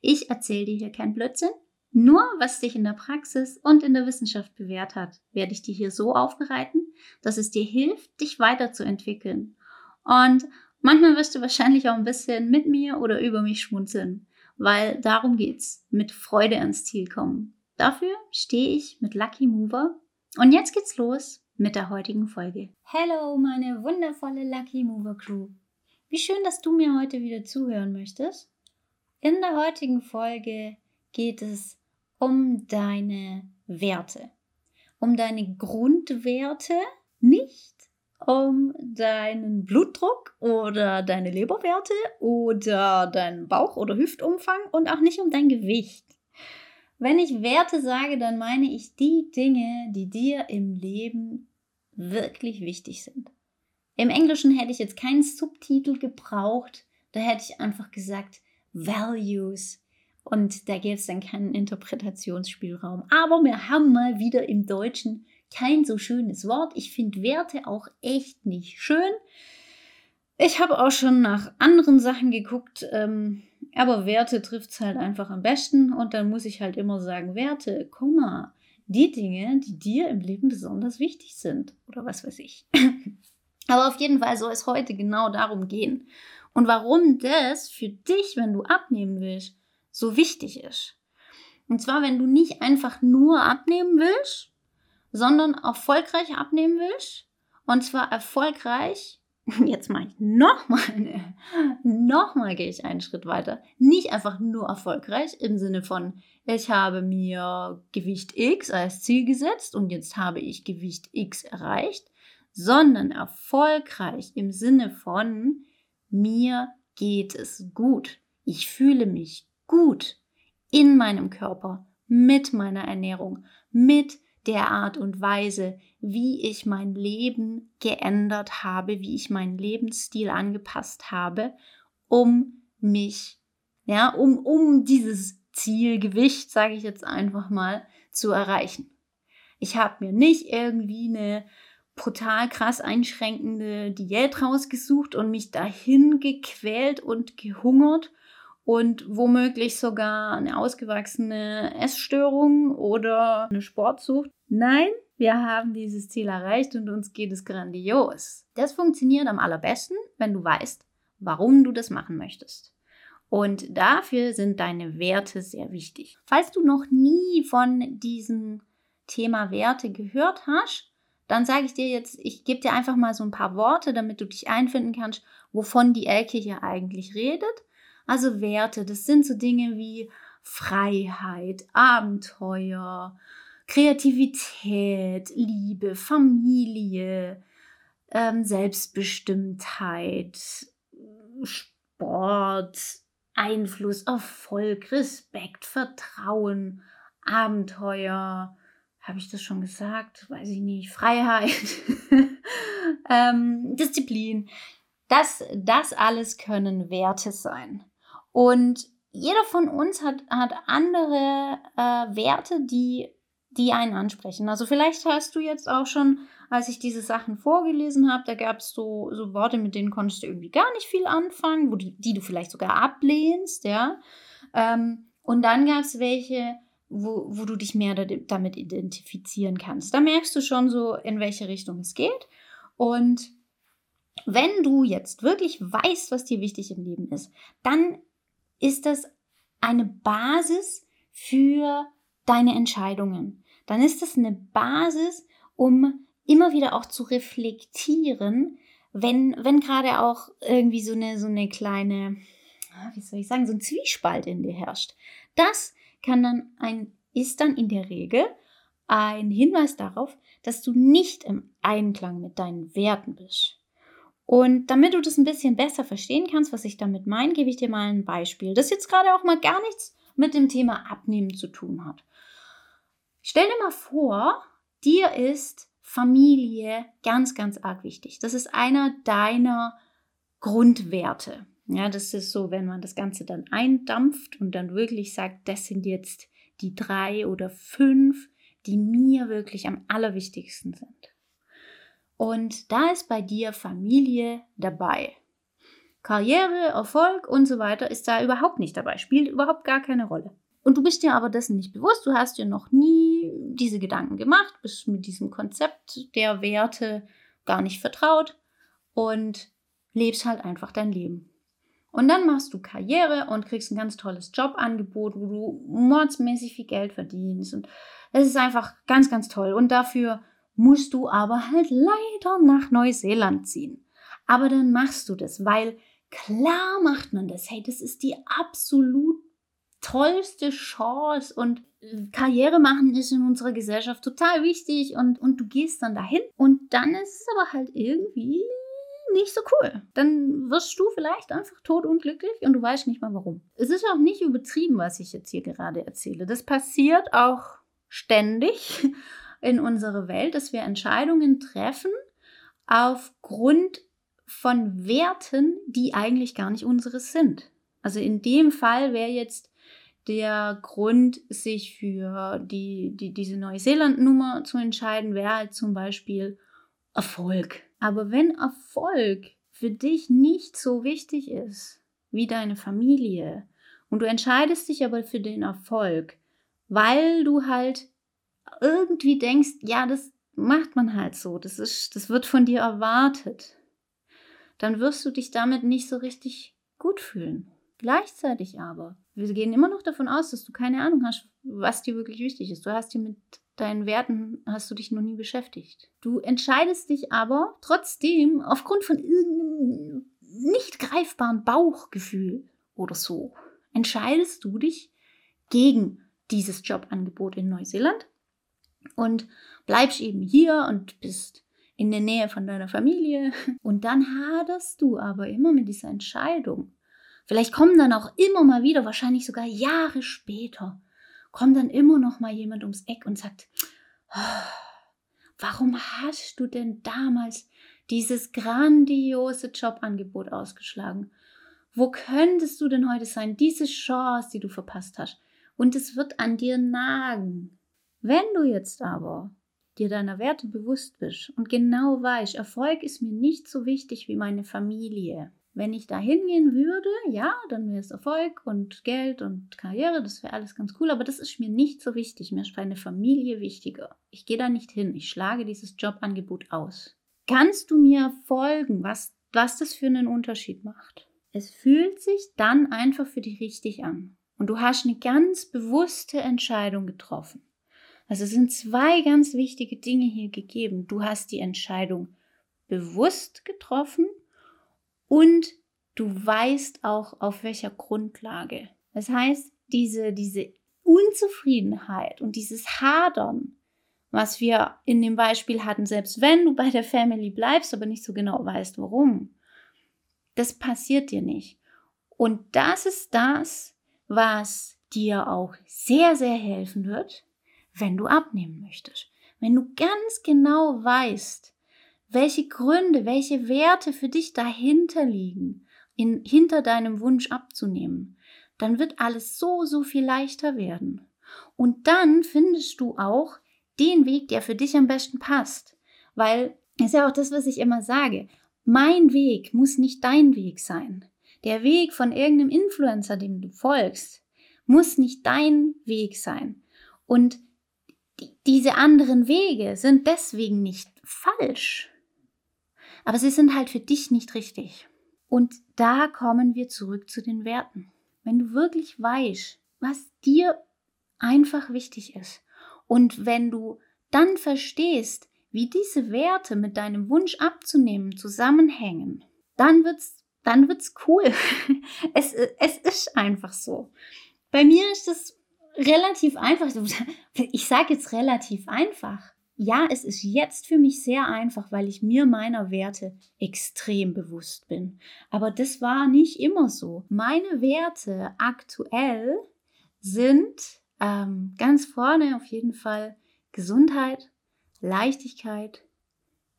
Ich erzähle dir hier kein Blödsinn. Nur was sich in der Praxis und in der Wissenschaft bewährt hat, werde ich dir hier so aufbereiten, dass es dir hilft, dich weiterzuentwickeln. Und manchmal wirst du wahrscheinlich auch ein bisschen mit mir oder über mich schmunzeln, weil darum geht's, mit Freude ans Ziel kommen. Dafür stehe ich mit Lucky Mover. Und jetzt geht's los mit der heutigen Folge. Hello, meine wundervolle Lucky Mover Crew. Wie schön, dass du mir heute wieder zuhören möchtest. In der heutigen Folge geht es um deine Werte, um deine Grundwerte, nicht um deinen Blutdruck oder deine Leberwerte oder deinen Bauch- oder Hüftumfang und auch nicht um dein Gewicht. Wenn ich Werte sage, dann meine ich die Dinge, die dir im Leben wirklich wichtig sind. Im Englischen hätte ich jetzt keinen Subtitel gebraucht, da hätte ich einfach gesagt, Values. Und da gibt es dann keinen Interpretationsspielraum. Aber wir haben mal wieder im Deutschen kein so schönes Wort. Ich finde Werte auch echt nicht schön. Ich habe auch schon nach anderen Sachen geguckt, ähm, aber Werte trifft es halt einfach am besten. Und dann muss ich halt immer sagen, Werte, Komma, die Dinge, die dir im Leben besonders wichtig sind. Oder was weiß ich. aber auf jeden Fall soll es heute genau darum gehen und warum das für dich, wenn du abnehmen willst, so wichtig ist. Und zwar, wenn du nicht einfach nur abnehmen willst, sondern erfolgreich abnehmen willst. Und zwar erfolgreich, jetzt mache ich nochmal, ne, nochmal gehe ich einen Schritt weiter. Nicht einfach nur erfolgreich im Sinne von, ich habe mir Gewicht X als Ziel gesetzt und jetzt habe ich Gewicht X erreicht, sondern erfolgreich im Sinne von, mir geht es gut. Ich fühle mich gut in meinem Körper, mit meiner Ernährung, mit der Art und Weise, wie ich mein Leben geändert habe, wie ich meinen Lebensstil angepasst habe, um mich, ja, um, um dieses Zielgewicht, sage ich jetzt einfach mal, zu erreichen. Ich habe mir nicht irgendwie eine brutal krass einschränkende Diät rausgesucht und mich dahin gequält und gehungert und womöglich sogar eine ausgewachsene Essstörung oder eine Sportsucht. Nein, wir haben dieses Ziel erreicht und uns geht es grandios. Das funktioniert am allerbesten, wenn du weißt, warum du das machen möchtest. Und dafür sind deine Werte sehr wichtig. Falls du noch nie von diesem Thema Werte gehört hast, dann sage ich dir jetzt, ich gebe dir einfach mal so ein paar Worte, damit du dich einfinden kannst, wovon die Elke hier eigentlich redet. Also Werte, das sind so Dinge wie Freiheit, Abenteuer, Kreativität, Liebe, Familie, ähm, Selbstbestimmtheit, Sport, Einfluss, Erfolg, Respekt, Vertrauen, Abenteuer, habe ich das schon gesagt? Weiß ich nicht. Freiheit, ähm, Disziplin. Das, das alles können Werte sein. Und jeder von uns hat, hat andere äh, Werte, die, die einen ansprechen. Also vielleicht hast du jetzt auch schon, als ich diese Sachen vorgelesen habe, da gab es so, so Worte, mit denen konntest du irgendwie gar nicht viel anfangen, wo die, die du vielleicht sogar ablehnst, ja. Ähm, und dann gab es welche, wo, wo du dich mehr damit identifizieren kannst. Da merkst du schon so, in welche Richtung es geht. Und wenn du jetzt wirklich weißt, was dir wichtig im Leben ist, dann ist das eine Basis für deine Entscheidungen. Dann ist das eine Basis, um immer wieder auch zu reflektieren, wenn, wenn gerade auch irgendwie so eine, so eine kleine, wie soll ich sagen, so ein Zwiespalt in dir herrscht. Das kann dann ein, ist dann in der Regel ein Hinweis darauf, dass du nicht im Einklang mit deinen Werten bist. Und damit du das ein bisschen besser verstehen kannst, was ich damit meine, gebe ich dir mal ein Beispiel. Das jetzt gerade auch mal gar nichts mit dem Thema Abnehmen zu tun hat. Stell dir mal vor, dir ist Familie ganz, ganz arg wichtig. Das ist einer deiner Grundwerte. Ja, das ist so, wenn man das Ganze dann eindampft und dann wirklich sagt, das sind jetzt die drei oder fünf, die mir wirklich am allerwichtigsten sind. Und da ist bei dir Familie dabei. Karriere, Erfolg und so weiter ist da überhaupt nicht dabei, spielt überhaupt gar keine Rolle. Und du bist dir aber dessen nicht bewusst, du hast dir noch nie diese Gedanken gemacht, bist mit diesem Konzept der Werte gar nicht vertraut und lebst halt einfach dein Leben. Und dann machst du Karriere und kriegst ein ganz tolles Jobangebot, wo du mordsmäßig viel Geld verdienst. Und es ist einfach ganz, ganz toll. Und dafür musst du aber halt leider nach Neuseeland ziehen. Aber dann machst du das, weil klar macht man das. Hey, das ist die absolut tollste Chance und Karriere machen ist in unserer Gesellschaft total wichtig und, und du gehst dann dahin und dann ist es aber halt irgendwie nicht so cool. Dann wirst du vielleicht einfach tot unglücklich und du weißt nicht mal warum. Es ist auch nicht übertrieben, was ich jetzt hier gerade erzähle. Das passiert auch ständig in unserer Welt, dass wir Entscheidungen treffen aufgrund von Werten, die eigentlich gar nicht unseres sind. Also in dem Fall wäre jetzt der Grund, sich für die, die, diese Neuseeland-Nummer zu entscheiden, wäre halt zum Beispiel Erfolg. Aber wenn Erfolg für dich nicht so wichtig ist wie deine Familie und du entscheidest dich aber für den Erfolg, weil du halt irgendwie denkst, ja, das macht man halt so, das ist das wird von dir erwartet. Dann wirst du dich damit nicht so richtig gut fühlen. Gleichzeitig aber, wir gehen immer noch davon aus, dass du keine Ahnung hast, was dir wirklich wichtig ist. Du hast dir mit deinen Werten hast du dich noch nie beschäftigt. Du entscheidest dich aber trotzdem aufgrund von irgendeinem nicht greifbaren Bauchgefühl oder so, entscheidest du dich gegen dieses Jobangebot in Neuseeland und bleibst eben hier und bist in der Nähe von deiner Familie. Und dann haderst du aber immer mit dieser Entscheidung. Vielleicht kommen dann auch immer mal wieder, wahrscheinlich sogar Jahre später, kommt dann immer noch mal jemand ums Eck und sagt, oh, warum hast du denn damals dieses grandiose Jobangebot ausgeschlagen? Wo könntest du denn heute sein? Diese Chance, die du verpasst hast. Und es wird an dir nagen. Wenn du jetzt aber dir deiner Werte bewusst bist und genau weißt, Erfolg ist mir nicht so wichtig wie meine Familie, wenn ich da hingehen würde, ja, dann wäre es Erfolg und Geld und Karriere, das wäre alles ganz cool, aber das ist mir nicht so wichtig. Mir ist meine Familie wichtiger. Ich gehe da nicht hin. Ich schlage dieses Jobangebot aus. Kannst du mir folgen, was, was das für einen Unterschied macht? Es fühlt sich dann einfach für dich richtig an. Und du hast eine ganz bewusste Entscheidung getroffen. Also sind zwei ganz wichtige Dinge hier gegeben. Du hast die Entscheidung bewusst getroffen und du weißt auch auf welcher Grundlage. Das heißt, diese, diese Unzufriedenheit und dieses Hadern, was wir in dem Beispiel hatten, selbst wenn du bei der Family bleibst, aber nicht so genau weißt, warum, das passiert dir nicht. Und das ist das, was dir auch sehr, sehr helfen wird, wenn du abnehmen möchtest. Wenn du ganz genau weißt, welche Gründe, welche Werte für dich dahinter liegen, in, hinter deinem Wunsch abzunehmen, dann wird alles so, so viel leichter werden. Und dann findest du auch den Weg, der für dich am besten passt. Weil, ist ja auch das, was ich immer sage, mein Weg muss nicht dein Weg sein. Der Weg von irgendeinem Influencer, dem du folgst, muss nicht dein Weg sein. Und diese anderen Wege sind deswegen nicht falsch. Aber sie sind halt für dich nicht richtig. Und da kommen wir zurück zu den Werten. Wenn du wirklich weißt, was dir einfach wichtig ist und wenn du dann verstehst, wie diese Werte mit deinem Wunsch abzunehmen zusammenhängen, dann wird's, dann wird's cool. es, es ist einfach so. Bei mir ist es relativ einfach. Ich sage jetzt relativ einfach ja, es ist jetzt für mich sehr einfach, weil ich mir meiner Werte extrem bewusst bin. Aber das war nicht immer so. Meine Werte aktuell sind ähm, ganz vorne auf jeden Fall Gesundheit, Leichtigkeit,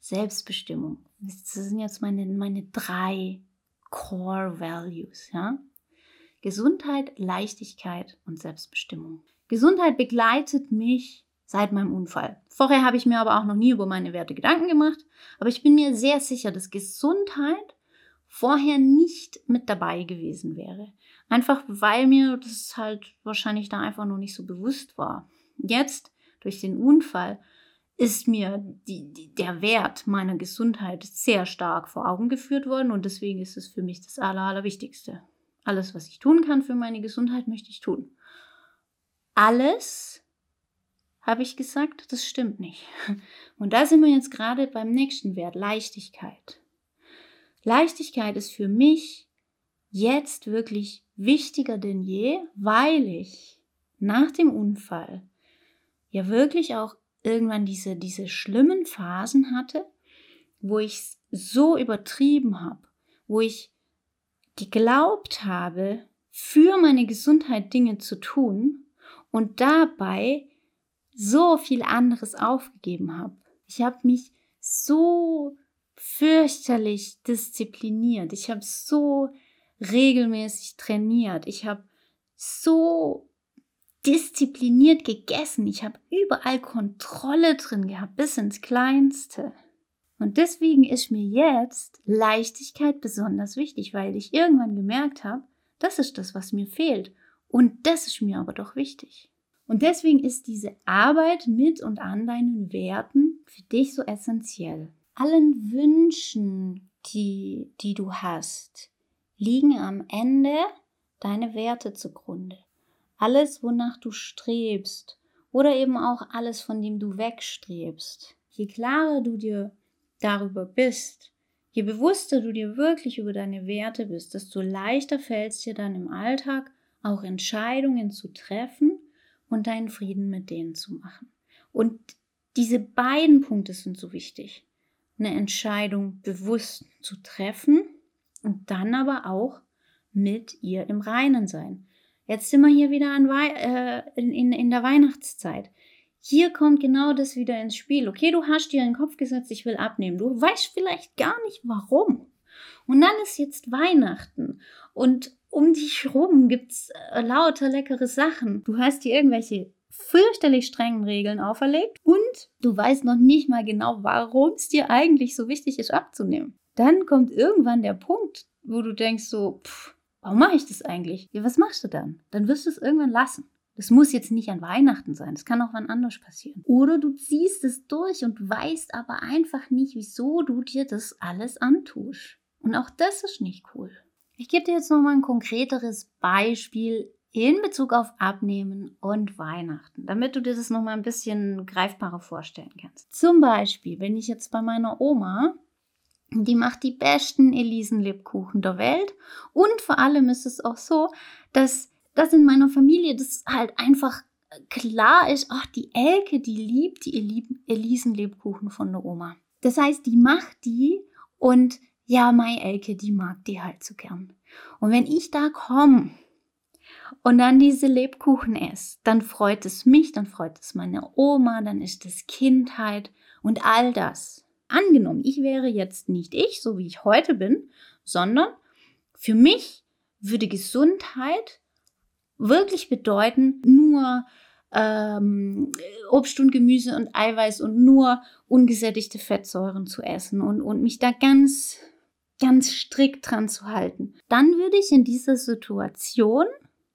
Selbstbestimmung. Das sind jetzt meine, meine drei Core Values, ja. Gesundheit, Leichtigkeit und Selbstbestimmung. Gesundheit begleitet mich seit meinem Unfall. Vorher habe ich mir aber auch noch nie über meine Werte Gedanken gemacht, aber ich bin mir sehr sicher, dass Gesundheit vorher nicht mit dabei gewesen wäre. Einfach weil mir das halt wahrscheinlich da einfach noch nicht so bewusst war. Jetzt, durch den Unfall, ist mir die, die, der Wert meiner Gesundheit sehr stark vor Augen geführt worden und deswegen ist es für mich das Aller, Allerwichtigste. Alles, was ich tun kann für meine Gesundheit, möchte ich tun. Alles, habe ich gesagt, das stimmt nicht. Und da sind wir jetzt gerade beim nächsten Wert, Leichtigkeit. Leichtigkeit ist für mich jetzt wirklich wichtiger denn je, weil ich nach dem Unfall ja wirklich auch irgendwann diese, diese schlimmen Phasen hatte, wo ich es so übertrieben habe, wo ich geglaubt habe, für meine Gesundheit Dinge zu tun und dabei so viel anderes aufgegeben habe. Ich habe mich so fürchterlich diszipliniert. Ich habe so regelmäßig trainiert. Ich habe so diszipliniert gegessen. Ich habe überall Kontrolle drin gehabt, bis ins Kleinste. Und deswegen ist mir jetzt Leichtigkeit besonders wichtig, weil ich irgendwann gemerkt habe, das ist das, was mir fehlt. Und das ist mir aber doch wichtig. Und deswegen ist diese Arbeit mit und an deinen Werten für dich so essentiell allen Wünschen, die, die du hast, liegen am Ende deine Werte zugrunde. Alles, wonach du strebst oder eben auch alles, von dem du wegstrebst. Je klarer du dir darüber bist, je bewusster du dir wirklich über deine Werte bist, desto leichter fällt es dir dann im Alltag auch Entscheidungen zu treffen und deinen Frieden mit denen zu machen. Und diese beiden Punkte sind so wichtig eine Entscheidung bewusst zu treffen und dann aber auch mit ihr im Reinen sein. Jetzt sind wir hier wieder äh, in, in, in der Weihnachtszeit. Hier kommt genau das wieder ins Spiel. Okay, du hast dir in den Kopf gesetzt, ich will abnehmen. Du weißt vielleicht gar nicht warum. Und dann ist jetzt Weihnachten und um dich rum gibt's äh, lauter leckere Sachen. Du hast dir irgendwelche fürchterlich strengen Regeln auferlegt und du weißt noch nicht mal genau, warum es dir eigentlich so wichtig ist, abzunehmen. Dann kommt irgendwann der Punkt, wo du denkst so, pff, warum mache ich das eigentlich? Ja, was machst du dann? Dann wirst du es irgendwann lassen. Das muss jetzt nicht an Weihnachten sein, das kann auch wann anders passieren. Oder du ziehst es durch und weißt aber einfach nicht, wieso du dir das alles antust. Und auch das ist nicht cool. Ich gebe dir jetzt noch mal ein konkreteres Beispiel in Bezug auf Abnehmen und Weihnachten, damit du dir das noch mal ein bisschen greifbarer vorstellen kannst. Zum Beispiel, wenn ich jetzt bei meiner Oma, die macht die besten Elisenlebkuchen der Welt und vor allem ist es auch so, dass das in meiner Familie das halt einfach klar ist, ach, die Elke, die liebt die Elisenlebkuchen von der Oma. Das heißt, die macht die und ja, meine Elke, die mag die halt so gern. Und wenn ich da komme und dann diese Lebkuchen esse, dann freut es mich, dann freut es meine Oma, dann ist es Kindheit und all das. Angenommen, ich wäre jetzt nicht ich, so wie ich heute bin, sondern für mich würde Gesundheit wirklich bedeuten, nur ähm, Obst und Gemüse und Eiweiß und nur ungesättigte Fettsäuren zu essen und, und mich da ganz, ganz strikt dran zu halten. Dann würde ich in dieser Situation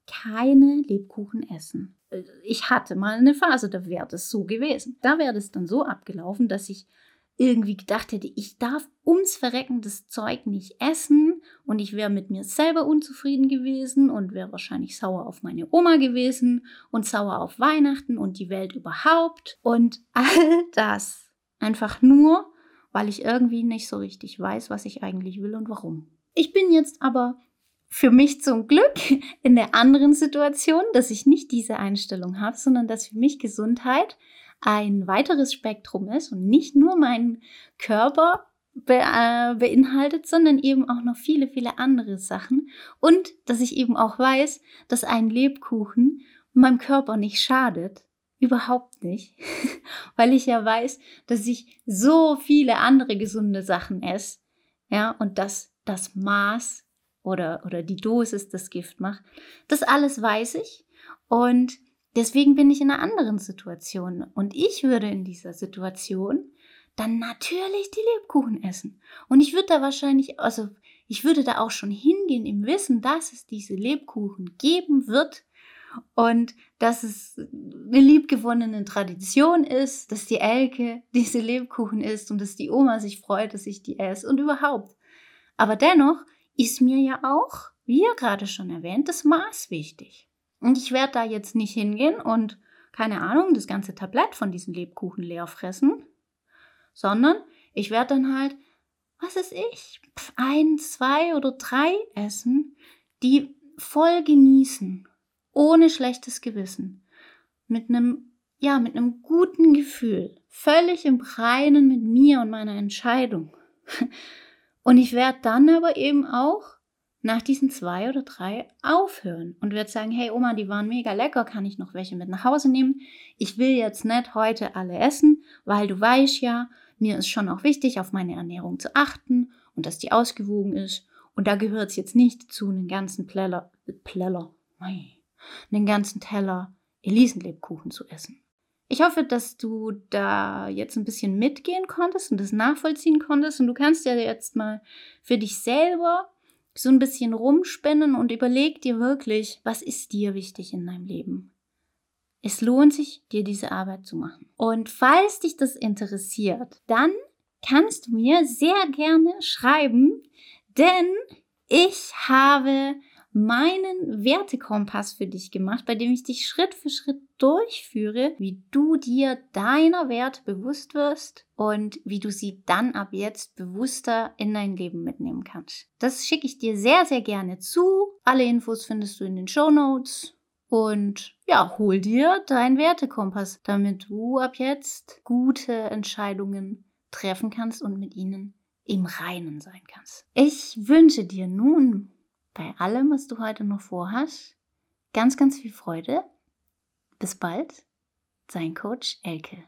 keine Lebkuchen essen. Äh, ich hatte mal eine Phase, da wäre das so gewesen. Da wäre das dann so abgelaufen, dass ich irgendwie gedacht hätte, ich darf ums Verrecken das Zeug nicht essen und ich wäre mit mir selber unzufrieden gewesen und wäre wahrscheinlich sauer auf meine Oma gewesen und sauer auf Weihnachten und die Welt überhaupt und all das einfach nur, weil ich irgendwie nicht so richtig weiß, was ich eigentlich will und warum. Ich bin jetzt aber für mich zum Glück in der anderen Situation, dass ich nicht diese Einstellung habe, sondern dass für mich Gesundheit ein weiteres Spektrum ist und nicht nur meinen Körper be äh, beinhaltet, sondern eben auch noch viele, viele andere Sachen. Und dass ich eben auch weiß, dass ein Lebkuchen meinem Körper nicht schadet. Überhaupt nicht. Weil ich ja weiß, dass ich so viele andere gesunde Sachen esse. Ja, und dass das Maß oder, oder die Dosis das Gift macht. Das alles weiß ich. Und deswegen bin ich in einer anderen Situation. Und ich würde in dieser Situation dann natürlich die Lebkuchen essen. Und ich würde da wahrscheinlich, also ich würde da auch schon hingehen im Wissen, dass es diese Lebkuchen geben wird und dass es eine liebgewonnene Tradition ist, dass die Elke diese Lebkuchen isst und dass die Oma sich freut, dass ich die esse und überhaupt. Aber dennoch ist mir ja auch, wie ja gerade schon erwähnt, das Maß wichtig. Und ich werde da jetzt nicht hingehen und, keine Ahnung, das ganze Tablett von diesen Lebkuchen leer fressen, sondern ich werde dann halt, was ist ich, ein, zwei oder drei essen, die voll genießen, ohne schlechtes Gewissen, mit einem, ja, mit einem guten Gefühl, völlig im Reinen mit mir und meiner Entscheidung. Und ich werde dann aber eben auch nach diesen zwei oder drei aufhören und werde sagen, hey Oma, die waren mega lecker, kann ich noch welche mit nach Hause nehmen? Ich will jetzt nicht heute alle essen, weil du weißt ja, mir ist schon auch wichtig, auf meine Ernährung zu achten und dass die ausgewogen ist. Und da gehört es jetzt nicht dazu, einen ganzen Pleller, Pleller, einen ganzen Teller Elisenlebkuchen zu essen. Ich hoffe, dass du da jetzt ein bisschen mitgehen konntest und das nachvollziehen konntest. Und du kannst ja jetzt mal für dich selber so ein bisschen rumspinnen und überleg dir wirklich, was ist dir wichtig in deinem Leben? Es lohnt sich, dir diese Arbeit zu machen. Und falls dich das interessiert, dann kannst du mir sehr gerne schreiben, denn ich habe meinen Wertekompass für dich gemacht, bei dem ich dich Schritt für Schritt durchführe, wie du dir deiner Werte bewusst wirst und wie du sie dann ab jetzt bewusster in dein Leben mitnehmen kannst. Das schicke ich dir sehr, sehr gerne zu. Alle Infos findest du in den Show Notes. Und ja, hol dir deinen Wertekompass, damit du ab jetzt gute Entscheidungen treffen kannst und mit ihnen im Reinen sein kannst. Ich wünsche dir nun bei allem, was du heute noch vorhast, ganz, ganz viel Freude. Bis bald, sein Coach Elke.